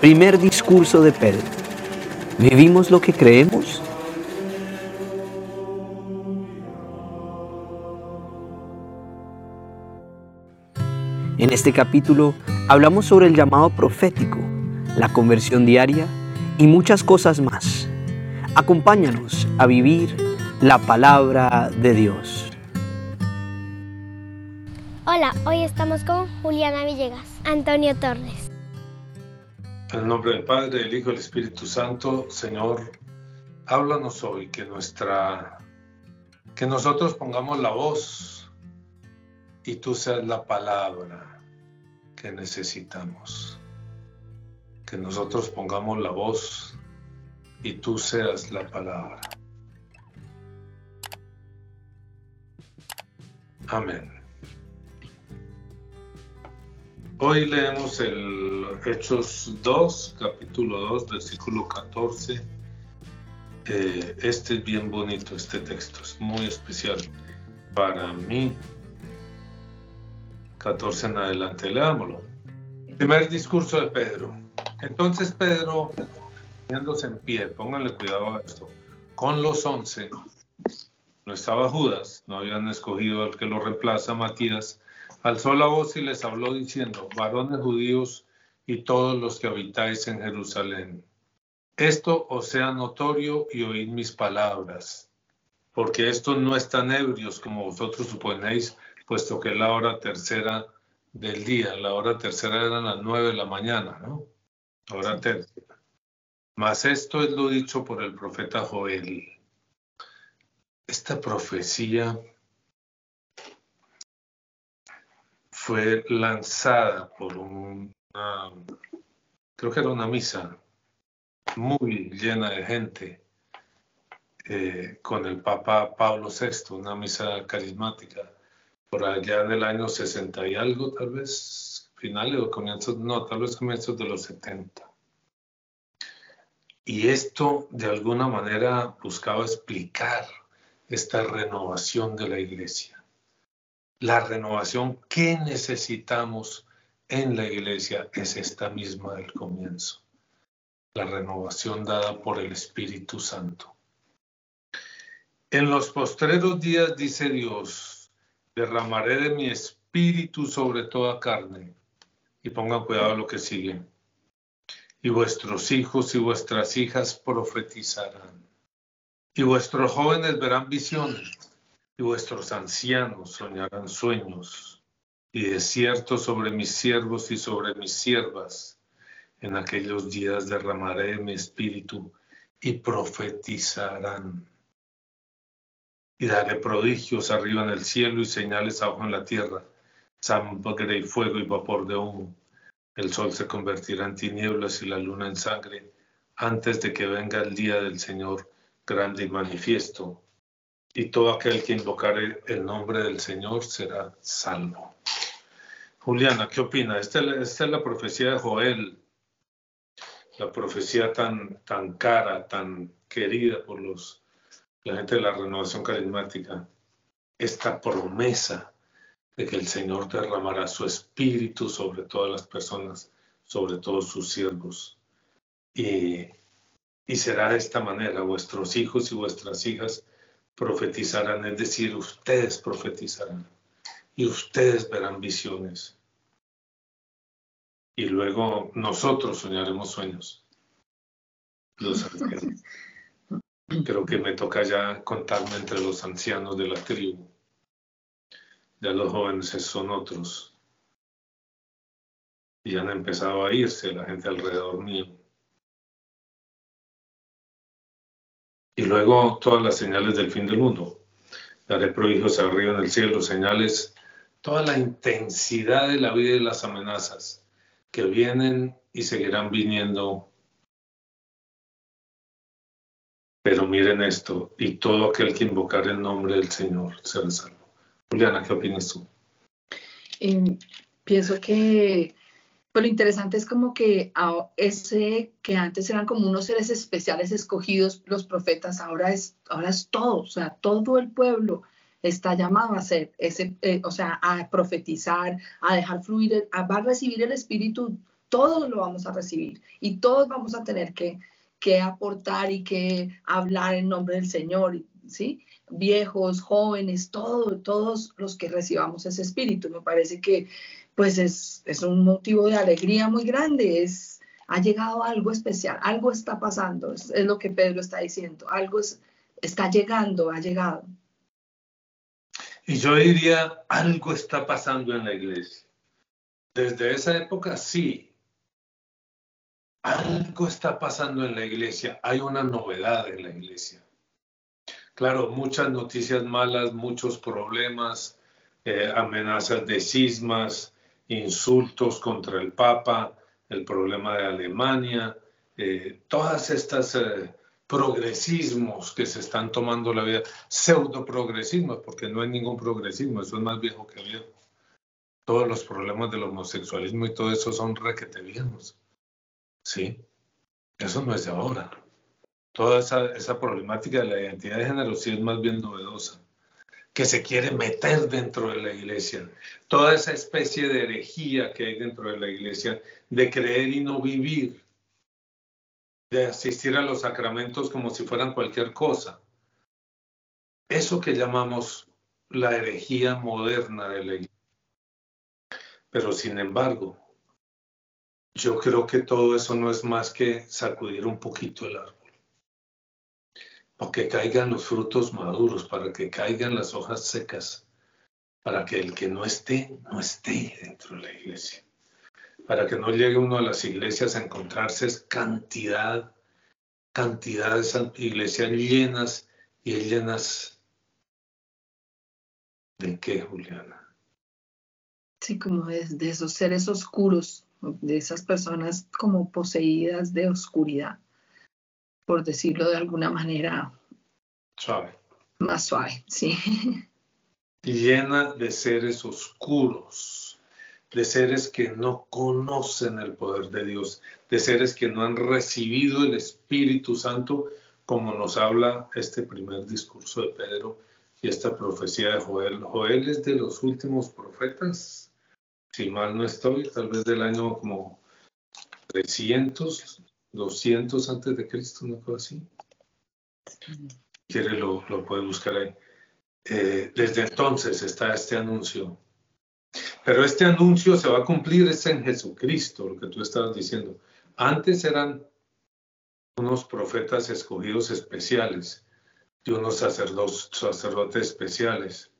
Primer discurso de Pedro. ¿Vivimos lo que creemos? En este capítulo hablamos sobre el llamado profético, la conversión diaria y muchas cosas más. Acompáñanos a vivir la palabra de Dios. Hola, hoy estamos con Juliana Villegas, Antonio Torres. En el nombre del Padre, del Hijo y del Espíritu Santo, Señor, háblanos hoy que nuestra que nosotros pongamos la voz y tú seas la palabra que necesitamos. Que nosotros pongamos la voz y tú seas la palabra. Amén. Hoy leemos el Hechos 2, capítulo 2, versículo 14. Eh, este es bien bonito, este texto es muy especial para mí. 14 en adelante, leámoslo. Primer discurso de Pedro. Entonces Pedro, poniéndose en pie, pónganle cuidado a esto, con los once, no estaba Judas, no habían escogido al que lo reemplaza, Matías, alzó la voz y les habló diciendo, varones judíos y todos los que habitáis en Jerusalén, esto os sea notorio y oíd mis palabras, porque estos no están ebrios como vosotros suponéis, puesto que es la hora tercera del día, la hora tercera era las nueve de la mañana, ¿no? Hora tercera. Mas esto es lo dicho por el profeta Joel. Esta profecía fue lanzada por una, creo que era una misa muy llena de gente eh, con el Papa Pablo VI, una misa carismática, por allá en el año 60 y algo, tal vez finales o comienzos, no, tal vez comienzos de los 70. Y esto de alguna manera buscaba explicar esta renovación de la iglesia la renovación que necesitamos en la iglesia es esta misma del comienzo, la renovación dada por el Espíritu Santo. En los postreros días, dice Dios, derramaré de mi espíritu sobre toda carne. Y pongan cuidado lo que sigue. Y vuestros hijos y vuestras hijas profetizarán. Y vuestros jóvenes verán visiones y vuestros ancianos soñarán sueños, y de cierto sobre mis siervos y sobre mis siervas, en aquellos días derramaré mi espíritu y profetizarán. Y daré prodigios arriba en el cielo y señales abajo en la tierra, sangre y fuego y vapor de humo. El sol se convertirá en tinieblas y la luna en sangre, antes de que venga el día del Señor grande y manifiesto y todo aquel que invocare el nombre del Señor será salvo. Juliana, ¿qué opina? Esta, es la profecía de Joel, la profecía tan, tan cara, tan querida por los, la gente de la renovación carismática. Esta promesa de que el Señor derramará su espíritu sobre todas las personas, sobre todos sus siervos. Y, y será de esta manera, vuestros hijos y vuestras hijas profetizarán, es decir, ustedes profetizarán y ustedes verán visiones. Y luego nosotros soñaremos sueños. Los Creo que me toca ya contarme entre los ancianos de la tribu. Ya los jóvenes son otros. Y han empezado a irse la gente alrededor mío. Y luego todas las señales del fin del mundo. Daré prodigios arriba en el cielo, señales, toda la intensidad de la vida y las amenazas que vienen y seguirán viniendo. Pero miren esto, y todo aquel que invocar el nombre del Señor será salvo. Juliana, ¿qué opinas tú? Eh, pienso que pero lo interesante es como que ese que antes eran como unos seres especiales escogidos, los profetas, ahora es, ahora es todo, o sea, todo el pueblo está llamado a ser ese, eh, o sea, a profetizar, a dejar fluir, a, va a recibir el Espíritu todos lo vamos a recibir y todos vamos a tener que, que aportar y que hablar en nombre del Señor, ¿sí? Viejos, jóvenes, todos, todos los que recibamos ese espíritu. Me parece que pues es, es un motivo de alegría muy grande, es, ha llegado algo especial, algo está pasando, es, lo que Pedro está diciendo, algo es, está llegando, ha llegado. Y yo diría, algo está pasando en la iglesia. Desde esa época sí. Algo está pasando en la iglesia. Hay una novedad en la iglesia. Claro, muchas noticias malas, muchos problemas, eh, amenazas de cismas, insultos contra el Papa, el problema de Alemania, eh, todas estas eh, progresismos que se están tomando la vida, pseudo progresismos, porque no hay ningún progresismo, eso es más viejo que viejo. Todos los problemas del homosexualismo y todo eso son requete viejos. ¿Sí? Eso no es de ahora. Toda esa, esa problemática de la identidad de género sí es más bien novedosa que se quiere meter dentro de la iglesia. Toda esa especie de herejía que hay dentro de la iglesia, de creer y no vivir, de asistir a los sacramentos como si fueran cualquier cosa. Eso que llamamos la herejía moderna de la iglesia. Pero sin embargo, yo creo que todo eso no es más que sacudir un poquito el árbol. Para que caigan los frutos maduros, para que caigan las hojas secas, para que el que no esté, no esté dentro de la iglesia para que no llegue uno a las iglesias a encontrarse cantidad, cantidad de iglesias llenas y llenas de qué, Juliana? Sí, como de esos seres oscuros, de esas personas como poseídas de oscuridad, por decirlo de alguna manera. Suave. Más suave, sí. Llena de seres oscuros de seres que no conocen el poder de Dios, de seres que no han recibido el Espíritu Santo, como nos habla este primer discurso de Pedro y esta profecía de Joel. Joel es de los últimos profetas, si mal no estoy, tal vez del año como 300, 200 antes de Cristo, una cosa así. Quiere lo, lo puede buscar ahí. Eh, desde entonces está este anuncio pero este anuncio se va a cumplir es en Jesucristo, lo que tú estabas diciendo. Antes eran unos profetas escogidos especiales y unos sacerdotes, sacerdotes especiales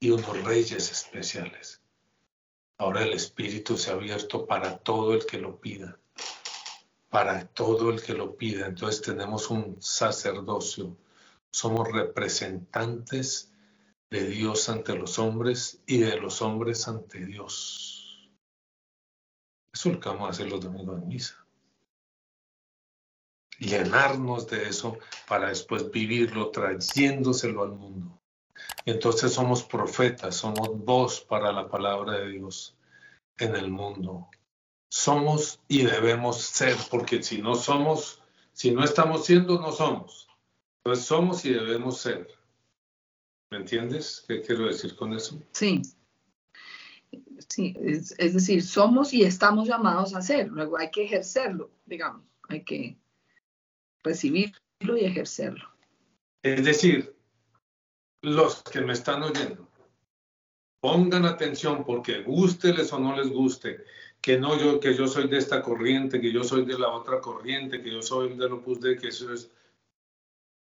y unos reyes especiales. Ahora el Espíritu se ha abierto para todo el que lo pida, para todo el que lo pida. Entonces tenemos un sacerdocio, somos representantes de Dios ante los hombres y de los hombres ante Dios. Eso es lo que vamos a hacer los domingos en misa. Llenarnos de eso para después vivirlo trayéndoselo al mundo. entonces somos profetas, somos voz para la palabra de Dios en el mundo. Somos y debemos ser, porque si no somos, si no estamos siendo, no somos. Entonces somos y debemos ser. ¿Me entiendes? ¿Qué quiero decir con eso? Sí. Sí, es, decir, somos y estamos llamados a ser, luego hay que ejercerlo, digamos, hay que recibirlo y ejercerlo. Es decir, los que me están oyendo, pongan atención porque gusteles o no les guste, que no yo, que yo soy de esta corriente, que yo soy de la otra corriente, que yo soy del Opus Dei, que eso es.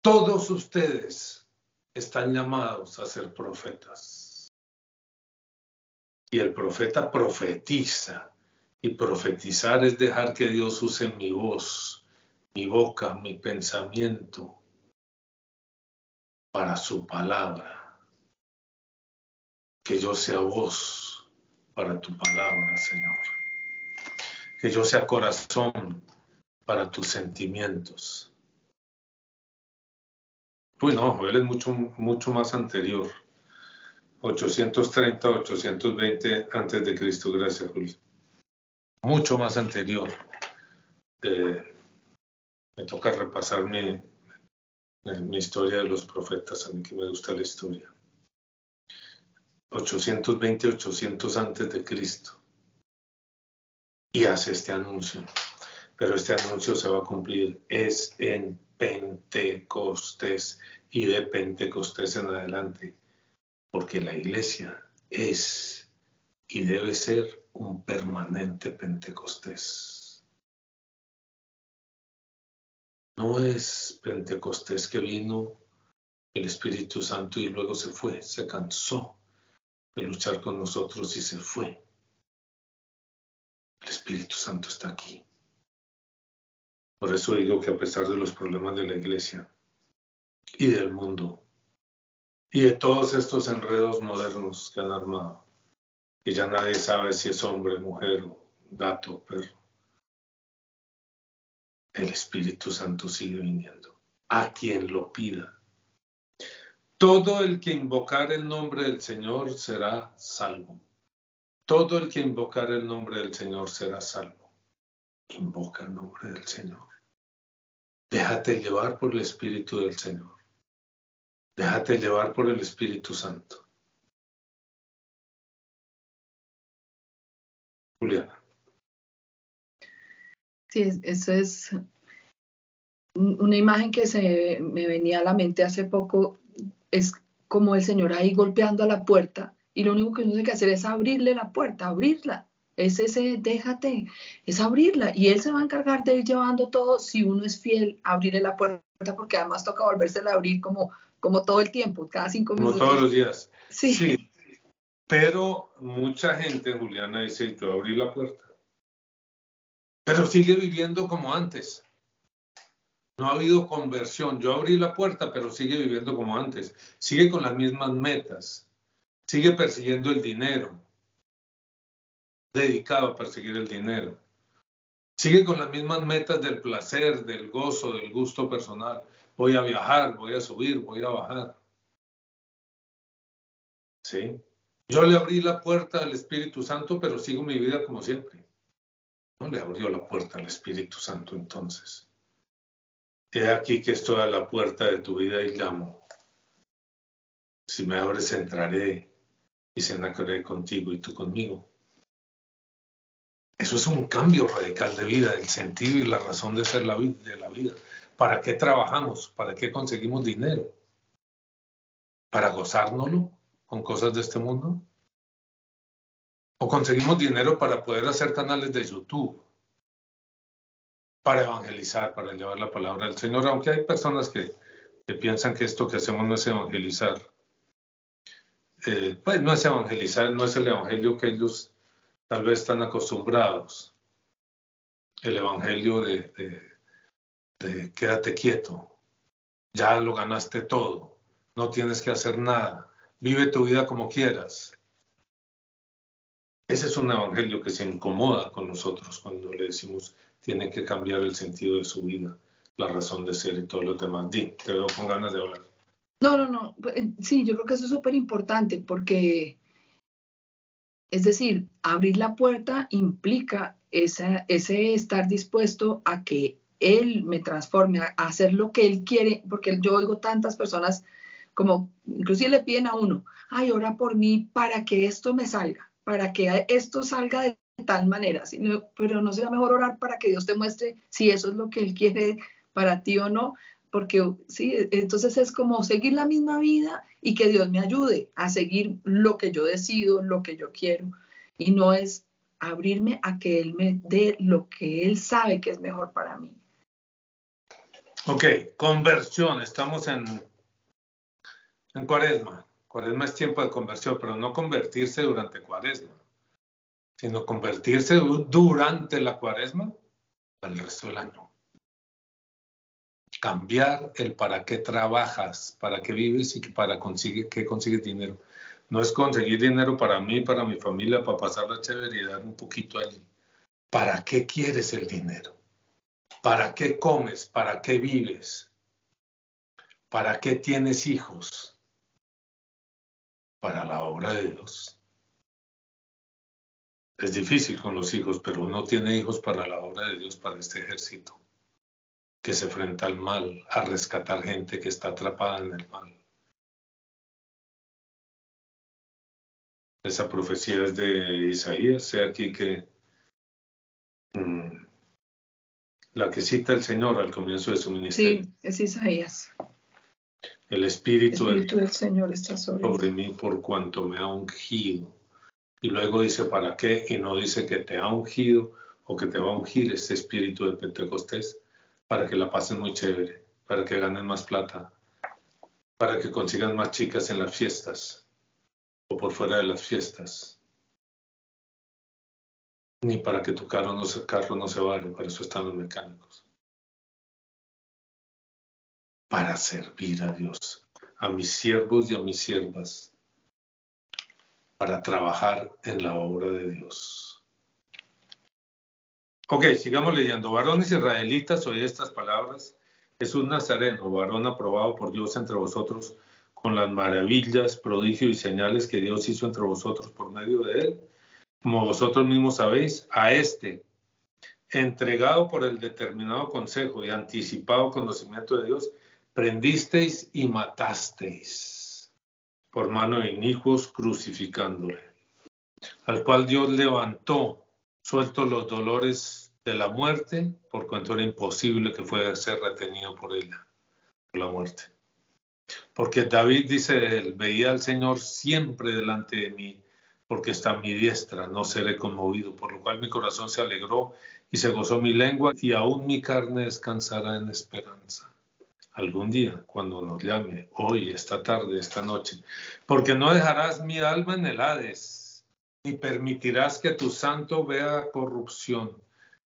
Todos ustedes están llamados a ser profetas. Y el profeta profetiza. Y profetizar es dejar que Dios use mi voz, mi boca, mi pensamiento para su palabra. Que yo sea voz para tu palabra, Señor. Que yo sea corazón para tus sentimientos Uy, no, Joel es mucho, mucho más anterior. 830, 820 antes de Cristo, gracias, Julio. Mucho más anterior. Eh, me toca repasar mi, mi historia de los profetas, a mí que me gusta la historia. 820, 800 antes de Cristo. y hace este anuncio. Pero este anuncio se va a cumplir es en Pentecostés y de Pentecostés en adelante, porque la iglesia es y debe ser un permanente Pentecostés. No es Pentecostés que vino el Espíritu Santo y luego se fue, se cansó de luchar con nosotros y se fue. El Espíritu Santo está aquí. Por eso digo que a pesar de los problemas de la iglesia y del mundo y de todos estos enredos modernos que han armado, y ya nadie sabe si es hombre, mujer, gato, perro, el Espíritu Santo sigue viniendo a quien lo pida. Todo el que invocar el nombre del Señor será salvo. Todo el que invocar el nombre del Señor será salvo. Invoca el nombre del Señor. Déjate llevar por el Espíritu del Señor. Déjate llevar por el Espíritu Santo. Juliana. Sí, eso es una imagen que se me venía a la mente hace poco, es como el Señor ahí golpeando a la puerta y lo único que uno tiene que hacer es abrirle la puerta, abrirla. Es ese, déjate, es abrirla. Y Él se va a encargar de ir llevando todo si uno es fiel, abrirle la puerta, porque además toca volvérsela a abrir como, como todo el tiempo, cada cinco minutos. Como todos los días. Sí. sí. Pero mucha gente, Juliana, dice, yo abrí la puerta. Pero sigue viviendo como antes. No ha habido conversión. Yo abrí la puerta, pero sigue viviendo como antes. Sigue con las mismas metas. Sigue persiguiendo el dinero. Dedicado a perseguir el dinero. Sigue con las mismas metas del placer, del gozo, del gusto personal. Voy a viajar, voy a subir, voy a bajar. ¿Sí? Yo le abrí la puerta al Espíritu Santo, pero sigo mi vida como siempre. No le abrió la puerta al Espíritu Santo entonces. He aquí que estoy a la puerta de tu vida y llamo. Si me abres, entraré y cenaré contigo y tú conmigo. Eso es un cambio radical de vida, el sentido y la razón de ser la de la vida. ¿Para qué trabajamos? ¿Para qué conseguimos dinero? ¿Para gozárnoslo con cosas de este mundo? ¿O conseguimos dinero para poder hacer canales de YouTube? Para evangelizar, para llevar la palabra del Señor, aunque hay personas que, piensan que esto que hacemos no es evangelizar. Eh, pues no es evangelizar, no es el evangelio que ellos tal vez están acostumbrados. El evangelio de, de quédate quieto, ya lo ganaste todo, no tienes que hacer nada, vive tu vida como quieras. Ese es un evangelio que se incomoda con nosotros cuando le decimos tiene que cambiar el sentido de su vida, la razón de ser y todo lo demás. Di, te veo con ganas de hablar. No, no, no. Eh, sí, yo creo que eso es súper importante porque, es decir, abrir la puerta implica ese estar dispuesto a que Él me transforme, a hacer lo que Él quiere, porque yo oigo tantas personas como, inclusive le piden a uno, ay, ora por mí para que esto me salga, para que esto salga de tal manera, sino, pero no será mejor orar para que Dios te muestre si eso es lo que Él quiere para ti o no, porque sí, entonces es como seguir la misma vida y que Dios me ayude a seguir lo que yo decido, lo que yo quiero, y no es abrirme a que Él me dé lo que Él sabe que es mejor para mí. Ok, conversión, estamos en, en cuaresma. Cuaresma es tiempo de conversión, pero no convertirse durante cuaresma sino convertirse durante la cuaresma al resto del año. Cambiar el para qué trabajas, para qué vives y para conseguir, qué consigues dinero. No es conseguir dinero para mí, para mi familia, para pasar la chévere y dar un poquito allí. ¿Para qué quieres el dinero? ¿Para qué comes? ¿Para qué vives? ¿Para qué tienes hijos? Para la obra de Dios. Es difícil con los hijos, pero uno tiene hijos para la obra de Dios, para este ejército, que se enfrenta al mal, a rescatar gente que está atrapada en el mal. Esa profecía es de Isaías, sea aquí que mm, la que cita el Señor al comienzo de su ministerio. Sí, es Isaías. El Espíritu, El Espíritu del Señor está sobre sobre mí por cuanto me ha ungido. Y luego dice, ¿para qué? Y no dice que te ha ungido o que te va a ungir este Espíritu de Pentecostés para que la pasen muy chévere, para que ganen más plata, para que consigan más chicas en las fiestas o por fuera de las fiestas. Ni para que tu carro no se, carro no se vaya, para eso están los mecánicos. Para servir a Dios, a mis siervos y a mis siervas, para trabajar en la obra de Dios. Ok, sigamos leyendo. Varones israelitas, oí estas palabras. Jesús Nazareno, varón aprobado por Dios entre vosotros, con las maravillas, prodigios y señales que Dios hizo entre vosotros por medio de él como vosotros mismos sabéis, a este, entregado por el determinado consejo y anticipado conocimiento de Dios, prendisteis y matasteis por mano de inicuos crucificándole, al cual Dios levantó, suelto los dolores de la muerte, por cuanto era imposible que fuera a ser retenido por ella, por la muerte. Porque David dice, él, veía al Señor siempre delante de mí porque está a mi diestra, no seré conmovido, por lo cual mi corazón se alegró y se gozó mi lengua y aún mi carne descansará en esperanza. Algún día, cuando nos llame, hoy, esta tarde, esta noche, porque no dejarás mi alma en el Hades, ni permitirás que tu santo vea corrupción.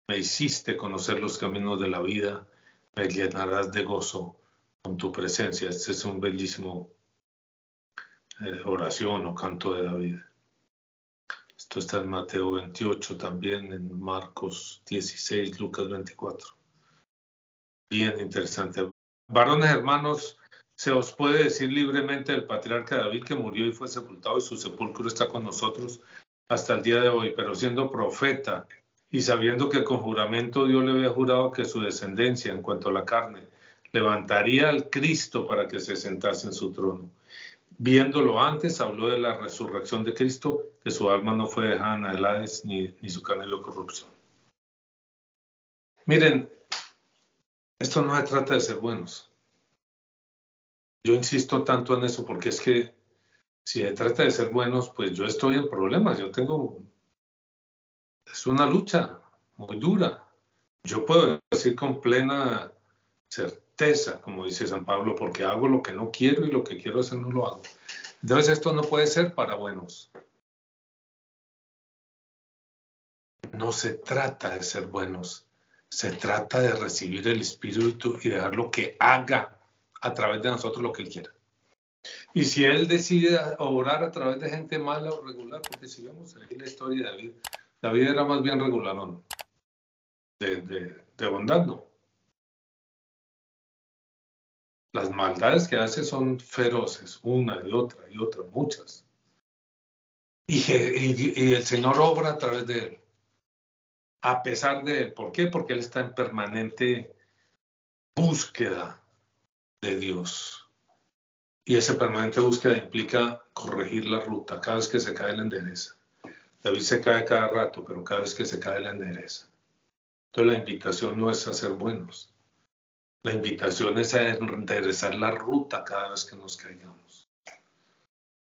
Me hiciste conocer los caminos de la vida, me llenarás de gozo con tu presencia. Este es un bellísimo eh, oración o canto de David. Esto está en Mateo 28 también, en Marcos 16, Lucas 24. Bien interesante. Varones hermanos, se os puede decir libremente del patriarca David que murió y fue sepultado y su sepulcro está con nosotros hasta el día de hoy, pero siendo profeta y sabiendo que con juramento Dios le había jurado que su descendencia en cuanto a la carne levantaría al Cristo para que se sentase en su trono Viéndolo antes, habló de la resurrección de Cristo, que su alma no fue dejada en Hades ni, ni su canelo corrupción. Miren, esto no se trata de ser buenos. Yo insisto tanto en eso porque es que si se trata de ser buenos, pues yo estoy en problemas. Yo tengo. Es una lucha muy dura. Yo puedo decir con plena certeza como dice San Pablo, porque hago lo que no quiero y lo que quiero hacer no lo hago. Entonces esto no puede ser para buenos. No se trata de ser buenos, se trata de recibir el Espíritu y dejarlo que haga a través de nosotros lo que Él quiera. Y si Él decide orar a través de gente mala o regular, porque si vemos ahí la historia de David, David era más bien regularón, de, de, de bondad, ¿no? Las maldades que hace son feroces, una y otra y otra, muchas. Y, el Señor obra a través de él, a pesar de él. ¿Por qué? Porque él está en permanente búsqueda de Dios. Y esa permanente búsqueda implica corregir la ruta cada vez que se cae la endereza. David se cae cada rato, pero cada vez que se cae la endereza. Entonces la invitación no es a ser buenos, la invitación es a enderezar la ruta cada vez que nos caigamos.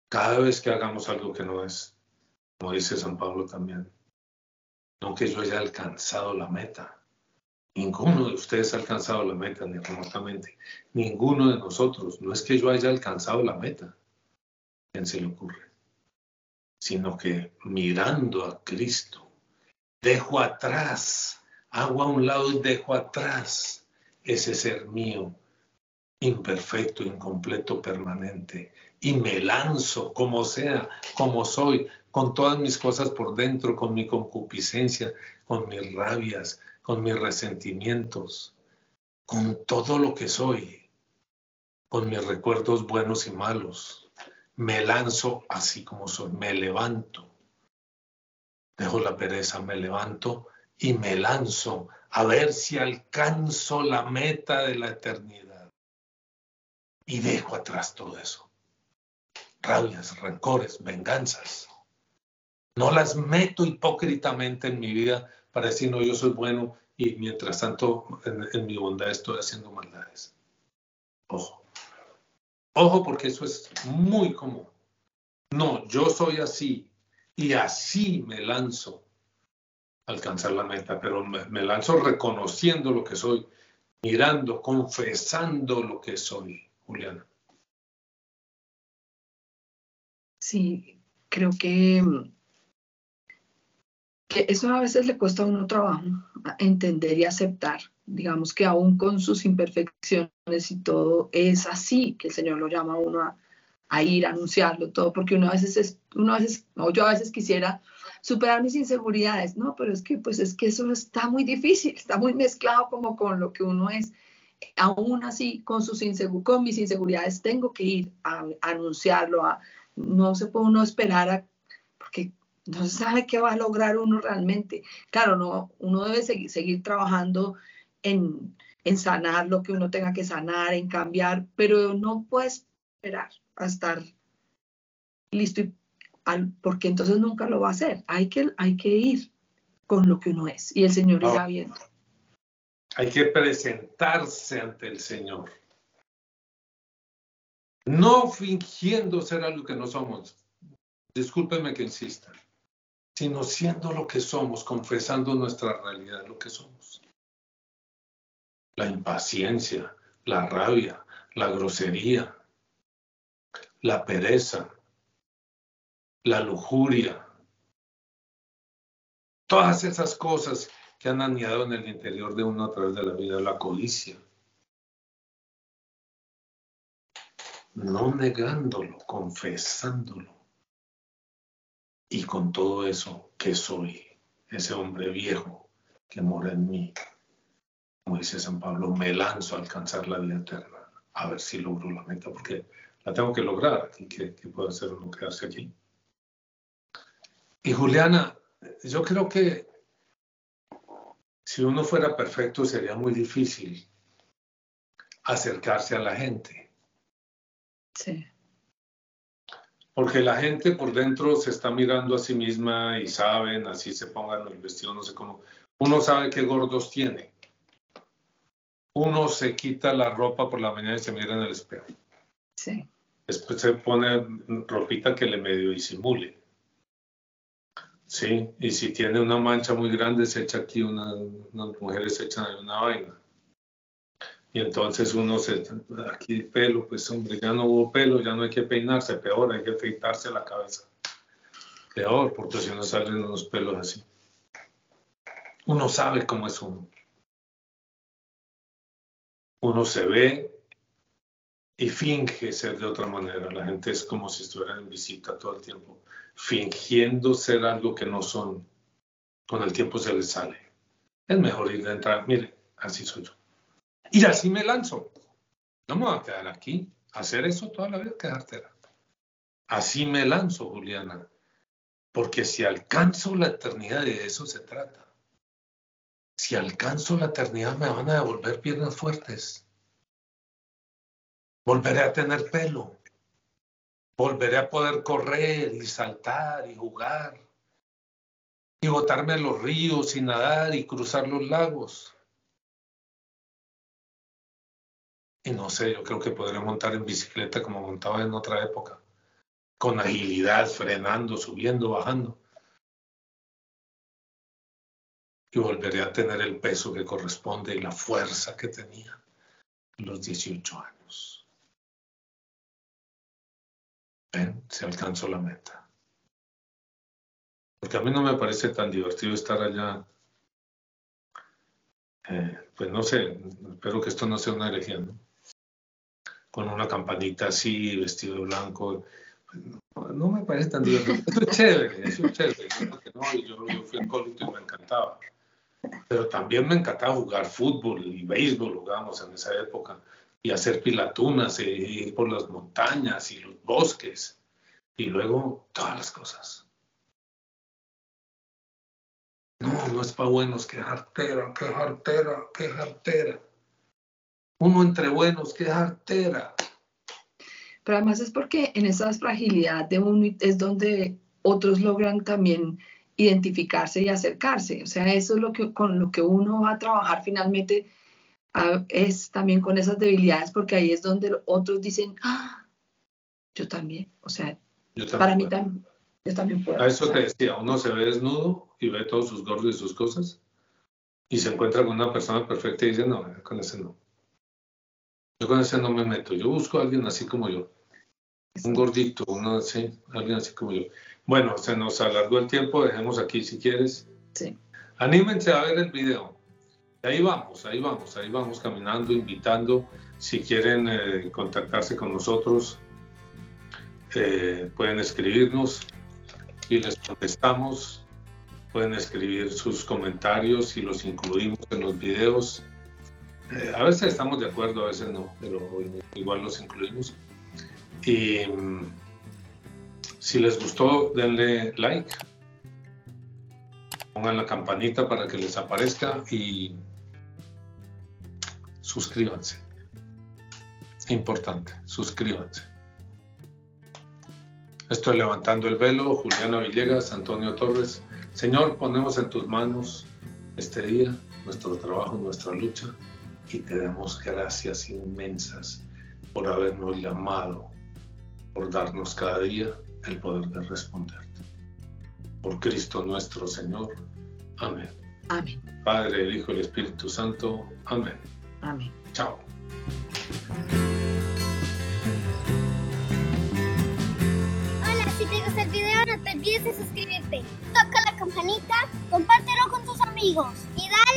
Cada vez que hagamos algo que no es, como dice San Pablo también. No que yo haya alcanzado la meta. Ninguno de ustedes ha alcanzado la meta, ni remotamente. Ninguno de nosotros. No es que yo haya alcanzado la meta. ¿Quién se le ocurre? Sino que mirando a Cristo, dejo atrás, hago a un lado y dejo atrás ese ser mío, imperfecto, incompleto, permanente, y me lanzo como sea, como soy, con todas mis cosas por dentro, con mi concupiscencia, con mis rabias, con mis resentimientos, con todo lo que soy, con mis recuerdos buenos y malos. Me lanzo así como soy, me levanto. Dejo la pereza, me levanto y me lanzo a ver si alcanzo la meta de la eternidad. Y dejo atrás todo eso. Rabias, rencores, venganzas. No las meto hipócritamente en mi vida para decir, no, yo soy bueno y mientras tanto en, mi bondad estoy haciendo maldades. Ojo. Ojo porque eso es muy común. No, yo soy así y así me lanzo a alcanzar la meta, pero me lanzo reconociendo lo que soy, mirando, confesando lo que soy, Juliana. Sí, creo que, que eso a veces le cuesta a uno trabajo, entender y aceptar. Digamos que aún con sus imperfecciones y todo, es así que el Señor lo llama a uno a, ir a anunciarlo todo, porque uno a veces es, uno a veces, o yo a veces quisiera superar mis inseguridades, no, pero es que pues es que eso está muy difícil, está muy mezclado como con lo que uno es. Aún así, con, sus con mis inseguridades, tengo que ir a anunciarlo, a, no se puede uno esperar a, porque no se sabe qué va a lograr uno realmente. Claro, no, uno debe seguir, seguir trabajando en, en, sanar lo que uno tenga que sanar, en cambiar, pero no puede esperar a estar listo porque entonces nunca lo va a hacer. Hay que, hay que ir con lo que uno es y el Señor irá viendo. Hay que presentarse ante el Señor no fingiendo ser algo que no somos, discúlpeme que insista, sino siendo lo que somos, confesando nuestra realidad, lo que somos. La impaciencia, la rabia, la grosería, la pereza, la lujuria, todas esas cosas que han anidado en el interior de uno a través de la vida, la codicia, no negándolo, confesándolo. Y con todo eso, que soy? Ese hombre viejo que mora en mí. Como dice San Pablo, me lanzo a alcanzar la vida eterna, a ver si logro la meta, porque la tengo que lograr y que, puedo hacer uno quedarse aquí. Y Juliana, yo creo que si uno fuera perfecto sería muy difícil acercarse a la gente Sí. Porque la gente por dentro se está mirando a sí misma y saben, así se pongan el vestido, no sé cómo. Uno sabe qué gordos tiene. Uno se quita la ropa por la mañana y se mira en el espejo. Sí. Después se pone ropita que le medio disimule. Sí, y si tiene una mancha muy grande, se echa aquí una, unas mujeres echan ahí una vaina. Y entonces uno se, aquí pelo, pues hombre, ya no hubo pelo, ya no hay que peinarse, peor, hay que afeitarse la cabeza. Peor, porque si no salen unos pelos así. Uno sabe cómo es uno. Uno se ve y finge ser de otra manera. La gente es como si estuvieran en visita todo el tiempo, fingiendo ser algo que no son. Con el tiempo se les sale. Es mejor ir de entrar, mire, así soy yo. Y así me lanzo. No me voy a quedar aquí. Hacer eso toda la vida, quedártela. Así me lanzo, Juliana. Porque si alcanzo la eternidad, de eso se trata. Si alcanzo la eternidad, me van a devolver piernas fuertes. Volveré a tener pelo. Volveré a poder correr y saltar y jugar. Y botarme los ríos y nadar y cruzar los lagos. Y no sé, yo creo que podré montar en bicicleta como montaba en otra época, con agilidad, frenando, subiendo, bajando. Y volveré a tener el peso que corresponde y la fuerza que tenía en los 18 años. Ven, se alcanzó la meta. Porque a mí no me parece tan divertido estar allá. Eh, pues no sé, espero que esto no sea una herejía, ¿no? Con una campanita así, vestido de blanco. No, me parece tan divertido. Es chévere, es chévere. yo, yo fui colito y me encantaba. Pero también me encantaba jugar fútbol y béisbol, jugamos en esa época, y hacer pilatunas, y ir por las montañas y los bosques, y luego todas las cosas. No, no es para buenos, qué jartera, qué jartera, qué jartera. Uno entre buenos, qué artera. Pero además es porque en esa fragilidad de uno es donde otros logran también identificarse y acercarse. O sea, eso es lo que, con lo que uno va a trabajar finalmente, es también con esas debilidades, porque ahí es donde otros dicen, ah, yo también. O sea, para mí también, yo también puedo. A eso te decía, uno se ve desnudo y ve todos sus gordos y sus cosas, y se encuentra con una persona perfecta y dice, no, con ese no. Yo con ese no me meto, yo busco a alguien así como yo. Un gordito, uno así, alguien así como yo. Bueno, se nos alargó el tiempo, dejemos aquí si quieres. Sí. Anímense a ver el video. Ahí vamos, ahí vamos, ahí vamos caminando, invitando. Si quieren eh, contactarse con nosotros, eh, pueden escribirnos y les contestamos. Pueden escribir sus comentarios y los incluimos en los videos. Eh, a veces estamos de acuerdo, a veces no, pero igual los incluimos. Y mm, si les gustó, denle like. Pongan la campanita para que les aparezca y suscríbanse. Importante, suscríbanse. Estoy levantando el velo, Juliana Villegas, Antonio Torres. Señor, ponemos en tus manos este día, nuestro trabajo, nuestra lucha, y te damos gracias inmensas por habernos llamado por darnos cada día el poder de responderte. Por Cristo nuestro Señor. Amén. Amén. Padre, el Hijo y el Espíritu Santo. Amén. Amén. Chao. Hola, si te gusta el video no te olvides de suscribirte. Toca la campanita, compártelo con tus amigos y dale